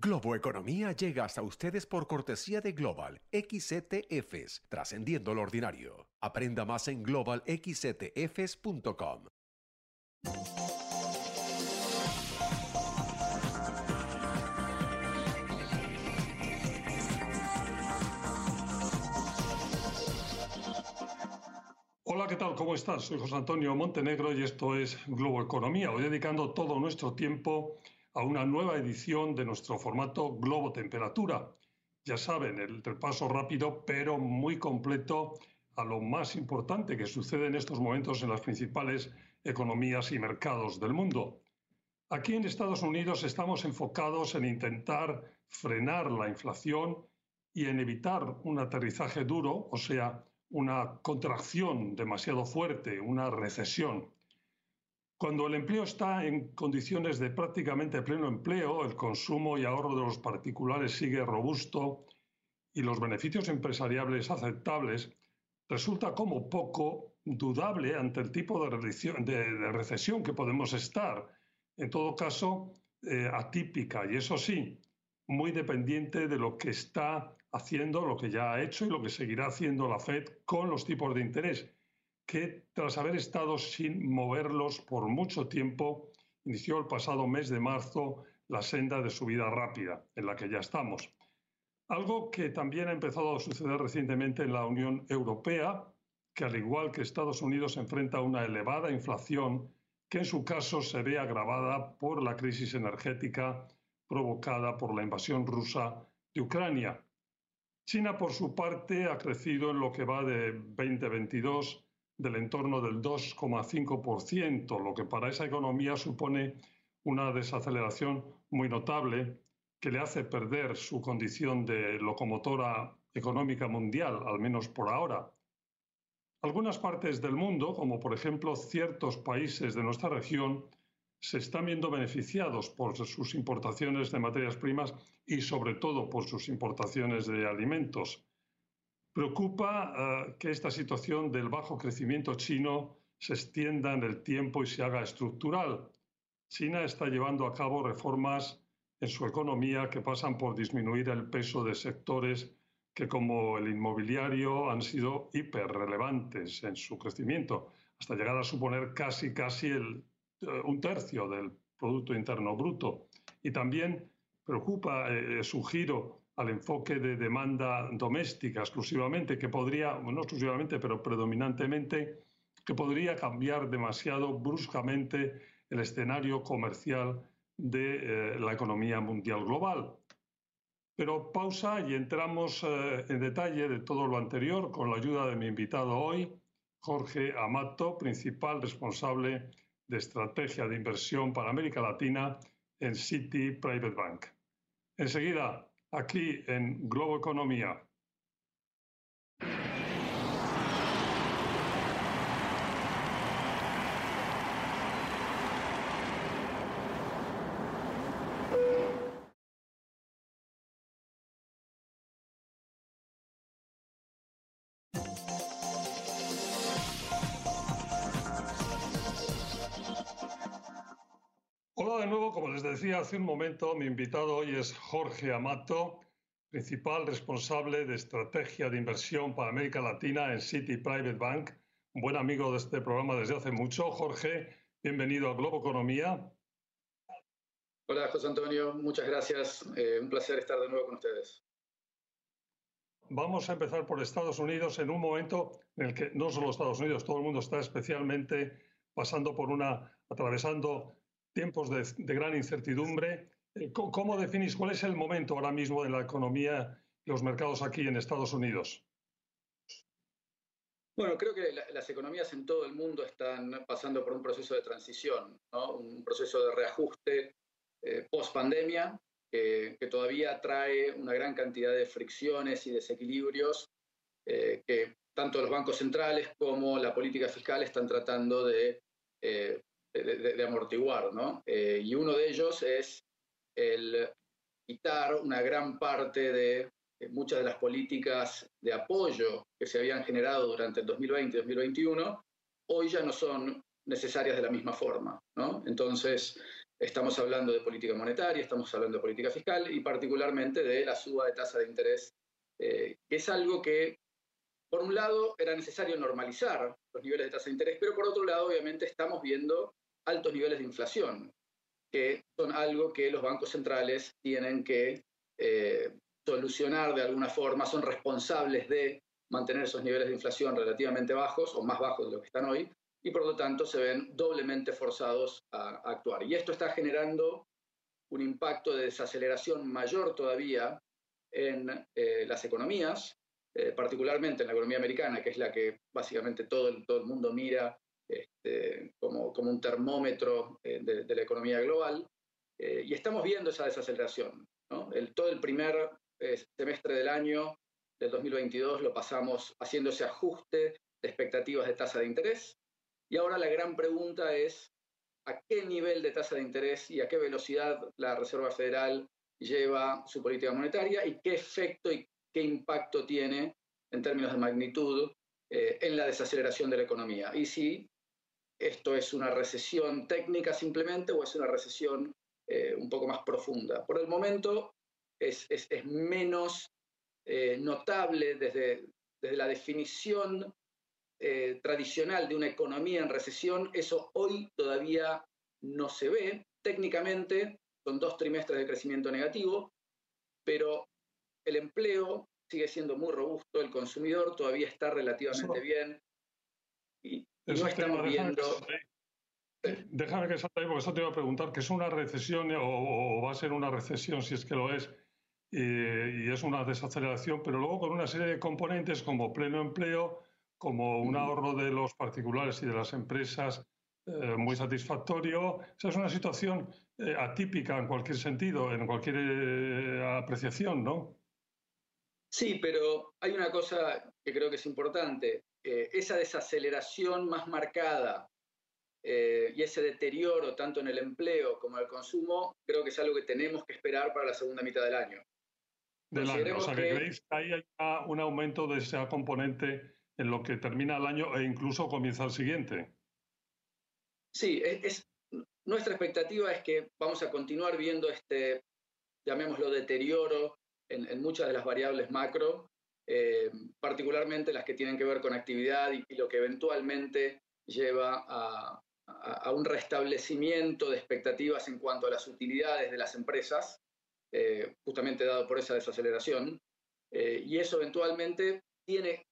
Globo Economía llega hasta ustedes por cortesía de Global XCTFs, trascendiendo lo ordinario. Aprenda más en globalxctfs.com. Hola, ¿qué tal? ¿Cómo estás? Soy José Antonio Montenegro y esto es Globo Economía. Hoy dedicando todo nuestro tiempo una nueva edición de nuestro formato Globo Temperatura. Ya saben, el repaso rápido pero muy completo a lo más importante que sucede en estos momentos en las principales economías y mercados del mundo. Aquí en Estados Unidos estamos enfocados en intentar frenar la inflación y en evitar un aterrizaje duro, o sea, una contracción demasiado fuerte, una recesión. Cuando el empleo está en condiciones de prácticamente pleno empleo, el consumo y ahorro de los particulares sigue robusto y los beneficios empresariales aceptables, resulta como poco dudable ante el tipo de, recesión que podemos estar. En todo caso, eh, atípica y eso sí, muy dependiente de lo que está haciendo, lo que ya ha hecho y lo que seguirá haciendo la Fed con los tipos de interés que tras haber estado sin moverlos por mucho tiempo, inició el pasado mes de marzo la senda de subida rápida en la que ya estamos. Algo que también ha empezado a suceder recientemente en la Unión Europea, que al igual que Estados Unidos enfrenta una elevada inflación que en su caso se ve agravada por la crisis energética provocada por la invasión rusa de Ucrania. China, por su parte, ha crecido en lo que va de 2022 del entorno del 2,5%, lo que para esa economía supone una desaceleración muy notable que le hace perder su condición de locomotora económica mundial, al menos por ahora. Algunas partes del mundo, como por ejemplo ciertos países de nuestra región, se están viendo beneficiados por sus importaciones de materias primas y sobre todo por sus importaciones de alimentos. Preocupa eh, que esta situación del bajo crecimiento chino se extienda en el tiempo y se haga estructural. China está llevando a cabo reformas en su economía que pasan por disminuir el peso de sectores que como el inmobiliario han sido hiperrelevantes en su crecimiento, hasta llegar a suponer casi, casi eh, un tercio del Producto Interno Bruto. Y también preocupa eh, su giro al enfoque de demanda doméstica exclusivamente, que podría, no exclusivamente, pero predominantemente, que podría cambiar demasiado bruscamente el escenario comercial de eh, la economía mundial global. Pero pausa y entramos eh, en detalle de todo lo anterior con la ayuda de mi invitado hoy, Jorge Amato, principal responsable de estrategia de inversión para América Latina en City Private Bank. Enseguida aquí en Globo Economía. Les decía hace un momento, mi invitado hoy es Jorge Amato, principal responsable de estrategia de inversión para América Latina en City Private Bank, un buen amigo de este programa desde hace mucho. Jorge, bienvenido a Globo Economía. Hola José Antonio, muchas gracias. Eh, un placer estar de nuevo con ustedes. Vamos a empezar por Estados Unidos en un momento en el que no solo Estados Unidos, todo el mundo está especialmente pasando por una, atravesando tiempos de, gran incertidumbre. Eh, ¿Cómo definís cuál es el momento ahora mismo de la economía y los mercados aquí en Estados Unidos? Bueno, creo que las economías en todo el mundo están pasando por un proceso de transición, un proceso de reajuste eh, post pandemia que, todavía trae una gran cantidad de fricciones y desequilibrios eh, que tanto los bancos centrales como la política fiscal están tratando de de, amortiguar, ¿no? Eh, y uno de ellos es el quitar una gran parte de, muchas de las políticas de apoyo que se habían generado durante el 2020 y 2021, hoy ya no son necesarias de la misma forma, ¿no? Entonces, estamos hablando de política monetaria, estamos hablando de política fiscal y particularmente de la suba de tasa de interés, que es algo que, por un lado, era necesario normalizar los niveles de tasa de interés, pero por otro lado, obviamente, estamos viendo altos niveles de inflación, que son algo que los bancos centrales tienen que solucionar de alguna forma, son responsables de mantener esos niveles de inflación relativamente bajos o más bajos de lo que están hoy, y por lo tanto se ven doblemente forzados a, actuar. Y esto está generando un impacto de desaceleración mayor todavía en eh, las economías, eh, particularmente en la economía americana, que es la que básicamente todo el mundo mira este, como, como, un termómetro eh, de, la economía global. y estamos viendo esa desaceleración. El, todo el primer semestre del año del 2022 lo pasamos haciendo ese ajuste de expectativas de tasa de interés. Y ahora la gran pregunta es a qué nivel de tasa de interés y a qué velocidad la Reserva Federal lleva su política monetaria y qué efecto y qué impacto tiene en términos de magnitud eh, en la desaceleración de la economía. Y si esto es una recesión técnica simplemente o es una recesión eh, un poco más profunda. Por el momento es, es, es menos eh, notable desde, desde, la definición eh, tradicional de una economía en recesión, eso hoy todavía no se ve. Técnicamente son dos trimestres de crecimiento negativo, pero el empleo sigue siendo muy robusto, el consumidor todavía está relativamente bien y, no estamos viendo... Déjame que salte ahí, porque eso te iba a preguntar, que es una recesión o, va a ser una recesión, si es que lo es, y es una desaceleración, pero luego con una serie de componentes como pleno empleo, como un ahorro de los particulares y de las empresas eh, muy satisfactorio. O sea, es una situación eh, atípica en cualquier sentido, en cualquier eh, apreciación, ¿no? Sí, pero hay una cosa que creo que es importante. Esa desaceleración más marcada y ese deterioro tanto en el empleo como en el consumo, creo que es algo que tenemos que esperar para la segunda mitad del año. Del año. O sea, que, creéis que ahí hay un aumento de ese componente en lo que termina el año e incluso comienza el siguiente. Sí, es, nuestra expectativa es que vamos a continuar viendo este, llamémoslo, deterioro en, muchas de las variables macro, eh, particularmente las que tienen que ver con actividad y, lo que eventualmente lleva a, un restablecimiento de expectativas en cuanto a las utilidades de las empresas, eh, justamente dado por esa desaceleración. Eh, y eso eventualmente tiene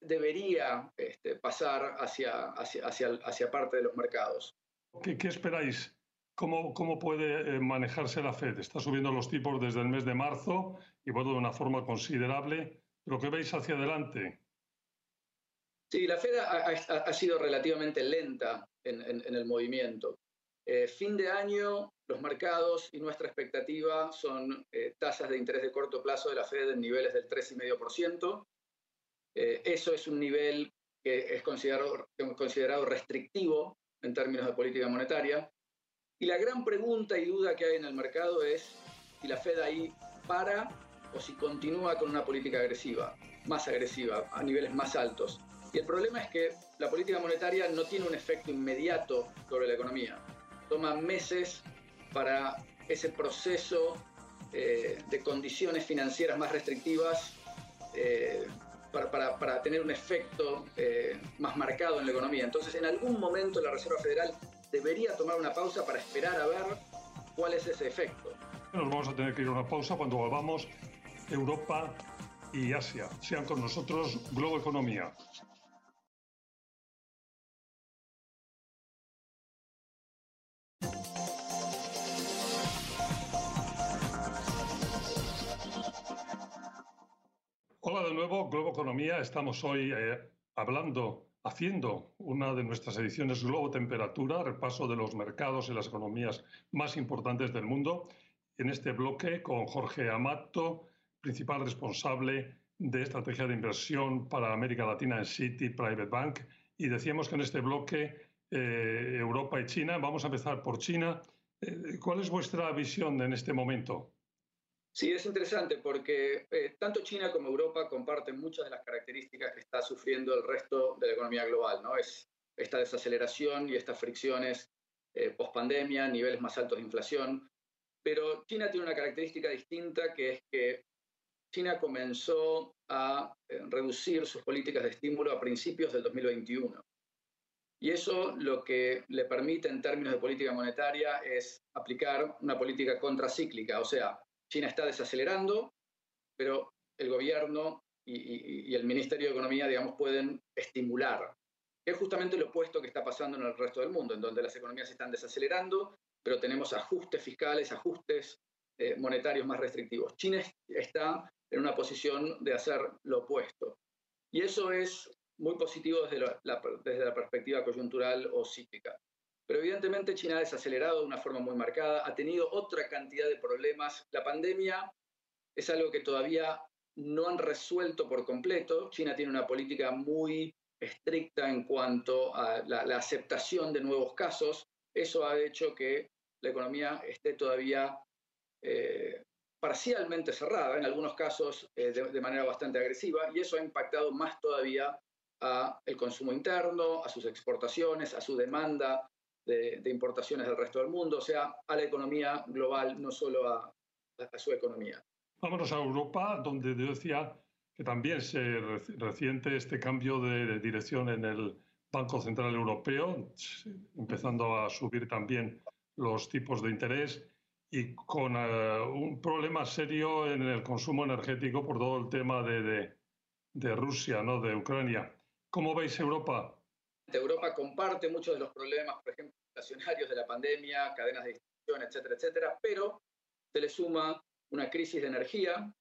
debería este, pasar hacia, hacia, hacia, parte de los mercados. ¿Qué, esperáis? ¿Cómo, ¿Cómo, puede manejarse la Fed? Está subiendo los tipos desde el mes de marzo y bueno, de una forma considerable. ¿Pero qué veis hacia adelante? Sí, la Fed ha, ha, sido relativamente lenta en, en, el movimiento. Eh, fin de año, los mercados y nuestra expectativa son eh, tasas de interés de corto plazo de la Fed en niveles del 3,5%. Eh, eso es un nivel que es considerado, considerado restrictivo en términos de política monetaria. Y la gran pregunta y duda que hay en el mercado es si la Fed ahí para o si continúa con una política agresiva, más agresiva, a niveles más altos. Y el problema es que la política monetaria no tiene un efecto inmediato sobre la economía. Toma meses para ese proceso eh, de condiciones financieras más restrictivas eh, para, tener un efecto eh, más marcado en la economía. Entonces, en algún momento la Reserva Federal debería tomar una pausa para esperar a ver cuál es ese efecto. Nos vamos a tener que ir a una pausa cuando volvamos Europa y Asia. Sean con nosotros Globo Economía. Hola de nuevo, Globo Economía. Estamos hoy eh, hablando, haciendo una de nuestras ediciones Globo Temperatura, repaso de los mercados y las economías más importantes del mundo. En este bloque con Jorge Amato, principal responsable de estrategia de inversión para América Latina en City Private Bank. Y decíamos que en este bloque eh, Europa y China, vamos a empezar por China. Eh, ¿Cuál es vuestra visión en este momento? Sí, es interesante porque eh, tanto China como Europa comparten muchas de las características que está sufriendo el resto de la economía global, ¿no? Es esta desaceleración y estas fricciones eh, post-pandemia, niveles más altos de inflación. Pero China tiene una característica distinta que es que China comenzó a eh, reducir sus políticas de estímulo a principios del 2021. Y eso lo que le permite en términos de política monetaria es aplicar una política contracíclica. O sea, China está desacelerando, pero el gobierno y, el Ministerio de Economía, digamos, pueden estimular. Es justamente lo opuesto que está pasando en el resto del mundo, en donde las economías están desacelerando, pero tenemos ajustes fiscales, ajustes eh, monetarios más restrictivos. China está en una posición de hacer lo opuesto. Y eso es muy positivo desde la, desde la perspectiva coyuntural o cíclica. Pero evidentemente China ha desacelerado de una forma muy marcada, ha tenido otra cantidad de problemas. La pandemia es algo que todavía no han resuelto por completo. China tiene una política muy estricta en cuanto a la, aceptación de nuevos casos. Eso ha hecho que la economía esté todavía eh, parcialmente cerrada, en algunos casos eh, de, manera bastante agresiva, y eso ha impactado más todavía a el consumo interno, a sus exportaciones, a su demanda de, importaciones del resto del mundo, o sea, a la economía global, no solo a, su economía. Vámonos a Europa, donde decía que también se reciente este cambio de dirección en el Banco Central Europeo, empezando a subir también los tipos de interés y con eh, un problema serio en el consumo energético por todo el tema de, de, Rusia, ¿no? de Ucrania. ¿Cómo veis Europa? Europa comparte muchos de los problemas, por ejemplo, estacionarios de la pandemia, cadenas de distribución, etcétera, etcétera, pero se le suma una crisis de energía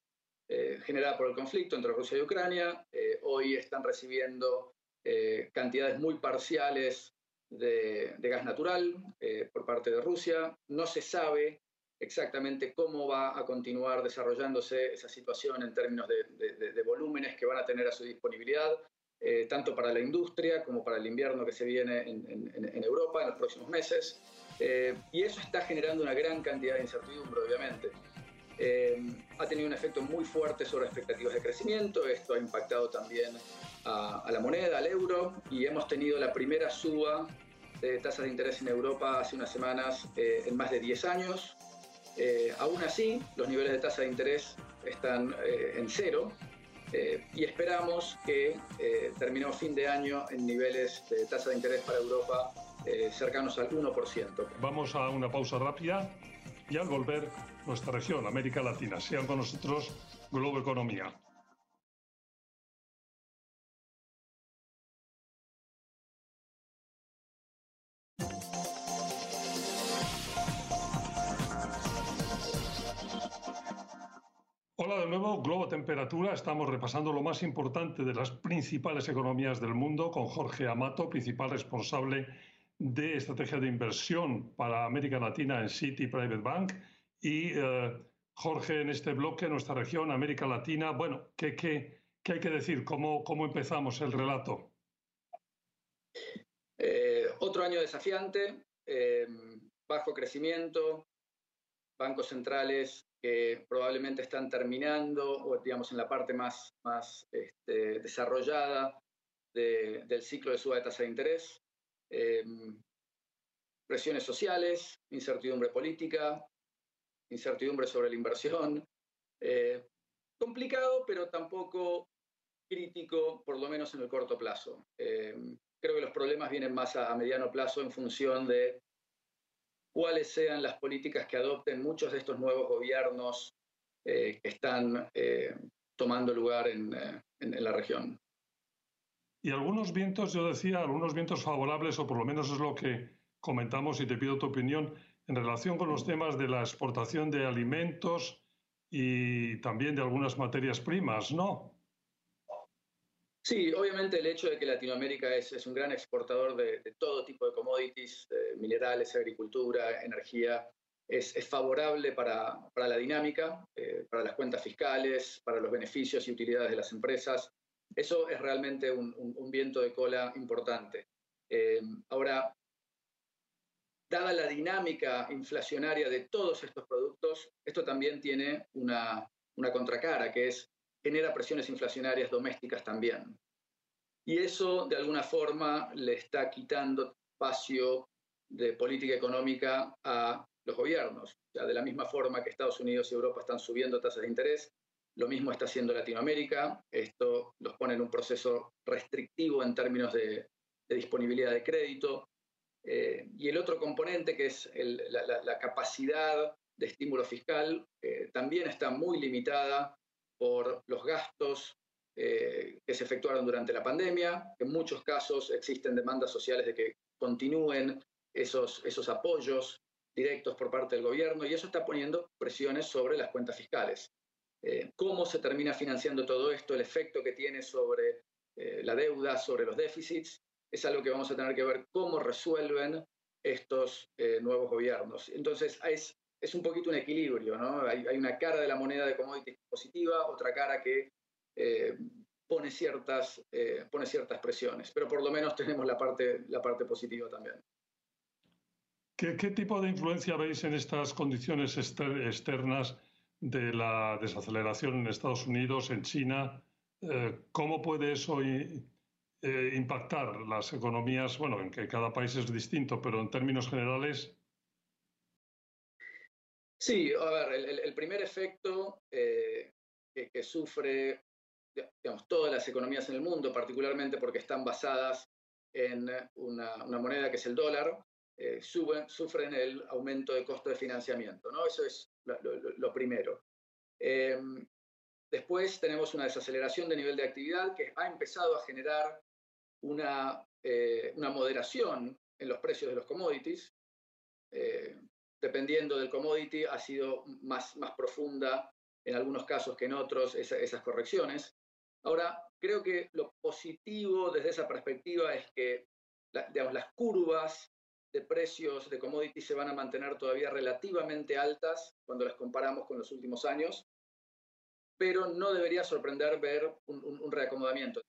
eh, generada por el conflicto entre Rusia y Ucrania. Eh, hoy están recibiendo cantidades muy parciales de, de gas natural por parte de Rusia. No se sabe exactamente cómo va a continuar desarrollándose esa situación en términos de, volúmenes que van a tener a su disponibilidad, eh, tanto para la industria como para el invierno que se viene en, Europa en los próximos meses. Eh, y eso está generando una gran cantidad de incertidumbre, obviamente. Eh, ha tenido un efecto muy fuerte sobre expectativas de crecimiento, esto ha impactado también a, a la moneda, al euro, y hemos tenido la primera suba de tasas de interés en Europa hace unas semanas en más de 10 años. Eh, aún así, los niveles de tasa de interés están eh, en cero eh, y esperamos que terminemos fin de año en niveles de tasa de interés para Europa cercanos al 1%. Vamos a una pausa rápida y al volver nuestra región, América Latina. Sean con nosotros Globo Economía. Nuevo, Globo Temperatura. Estamos repasando lo más importante de las principales economías del mundo con Jorge Amato, principal responsable de estrategia de inversión para América Latina en City Private Bank. Y eh, Jorge, en este bloque, nuestra región, América Latina, bueno, ¿qué, qué, qué hay que decir? ¿Cómo, ¿Cómo empezamos el relato? Eh, otro año desafiante, eh, bajo crecimiento, bancos centrales que probablemente están terminando o digamos en la parte más, más este, desarrollada del ciclo de suba de tasa de interés, em, presiones sociales, incertidumbre política, incertidumbre sobre la inversión. Eh, complicado, pero tampoco crítico, por lo menos en el corto plazo. Em, creo que los problemas vienen más a mediano plazo en función de cuáles sean las políticas que adopten muchos de estos nuevos gobiernos eh, que están eh, tomando lugar eh, en, en, la región. Y algunos vientos, yo decía, algunos vientos favorables, o por lo menos es lo que comentamos y te pido tu opinión, en relación con los temas de la exportación de alimentos y también de algunas materias primas, ¿no? Sí, obviamente el hecho de que Latinoamérica es, un gran exportador de, todo tipo de commodities, minerales, agricultura, energía, es, favorable para, la dinámica, eh, para las cuentas fiscales, para los beneficios y utilidades de las empresas. Eso es realmente un, viento de cola importante. Eh, ahora, dada la dinámica inflacionaria de todos estos productos, esto también tiene una contracara, que es genera presiones inflacionarias domésticas también. Y eso, de alguna forma, le está quitando espacio de política económica a los gobiernos. O de la misma forma que Estados Unidos y Europa están subiendo tasas de interés, lo mismo está haciendo Latinoamérica. Esto los pone en un proceso restrictivo en términos de, disponibilidad de crédito. Eh, y el otro componente, que es la, capacidad de estímulo fiscal, eh, también está muy limitada por los gastos eh, que se efectuaron durante la pandemia. En muchos casos existen demandas sociales de que continúen esos, esos apoyos directos por parte del gobierno y eso está poniendo presiones sobre las cuentas fiscales. Eh, ¿Cómo se termina financiando todo esto? El efecto que tiene sobre eh, la deuda, sobre los déficits, es algo que vamos a tener que ver cómo resuelven estos nuevos gobiernos. Entonces, es, es un poquito un equilibrio, ¿no? Hay, hay, una cara de la moneda de commodities positiva, otra cara que eh, pone, ciertas, eh, pone ciertas presiones, pero por lo menos tenemos la parte, la parte positiva también. ¿Qué, tipo de influencia veis en estas condiciones externas de la desaceleración en Estados Unidos, en China? Eh, ¿Cómo puede eso impactar las economías? Bueno, en que cada país es distinto, pero en términos generales. Sí, a ver, el, primer efecto que, que, sufre digamos, todas las economías en el mundo, particularmente porque están basadas en una, moneda que es el dólar, eh, sufren el aumento de costo de financiamiento. ¿no? Eso es lo, primero. Em, después tenemos una desaceleración de nivel de actividad que ha empezado a generar una, eh, una moderación en los precios de los commodities. Dependiendo del commodity, ha sido más, más profunda en algunos casos que en otros esas correcciones. Ahora, creo que lo positivo desde esa perspectiva es que las curvas de precios de commodities se van a mantener todavía relativamente altas cuando las comparamos con los últimos años, pero no debería sorprender ver un, reacomodamiento.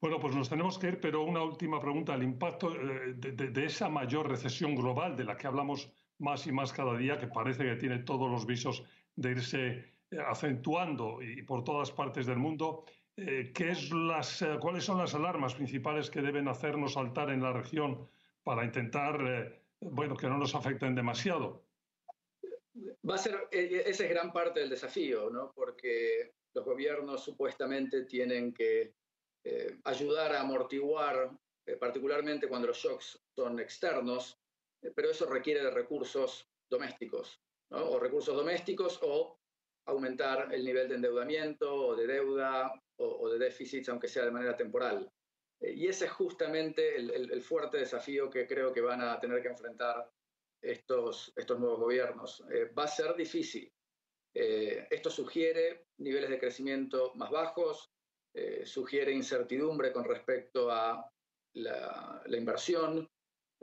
Bueno, pues nos tenemos que ir, pero una última pregunta. El impacto eh, de, esa mayor recesión global de la que hablamos más y más cada día, que parece que tiene todos los visos de irse eh, acentuando y por todas partes del mundo, eh, ¿qué es las, eh, ¿cuáles son las alarmas principales que deben hacernos saltar en la región para intentar bueno, que no nos afecten demasiado? Va a ser, esa es gran parte del desafío, ¿no? porque los gobiernos supuestamente tienen que ayudar a amortiguar, particularmente cuando los shocks son externos, pero eso requiere de recursos domésticos, ¿no? o recursos domésticos o aumentar el nivel de endeudamiento o de deuda o, de déficits, aunque sea de manera temporal. Eh, y ese es justamente el, fuerte desafío que creo que van a tener que enfrentar estos, estos nuevos gobiernos. Eh, va a ser difícil. Eh, esto sugiere niveles de crecimiento más bajos, sugiere incertidumbre con respecto a la, inversión.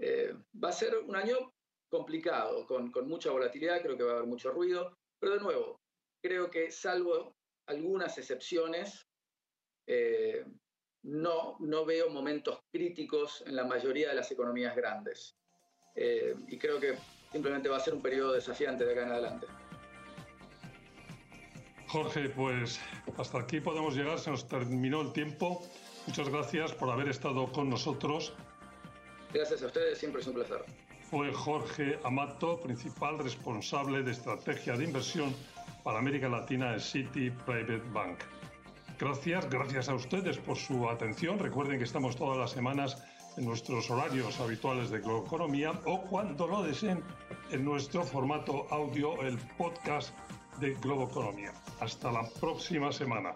Va a ser un año complicado, con, con mucha volatilidad, creo que va a haber mucho ruido, pero de nuevo, creo que salvo algunas excepciones, eh, no, no veo momentos críticos en la mayoría de las economías grandes. Eh, y creo que simplemente va a ser un periodo desafiante de acá en adelante. Jorge, pues hasta aquí podemos llegar, se nos terminó el tiempo. Muchas gracias por haber estado con nosotros. Gracias a ustedes, siempre es un placer. Fue Jorge Amato, principal responsable de estrategia de inversión para América Latina en City Private Bank. Gracias, gracias a ustedes por su atención. Recuerden que estamos todas las semanas en nuestros horarios habituales de Economía o cuando lo deseen en nuestro formato audio, el podcast de Globo Economía. Hasta la próxima semana.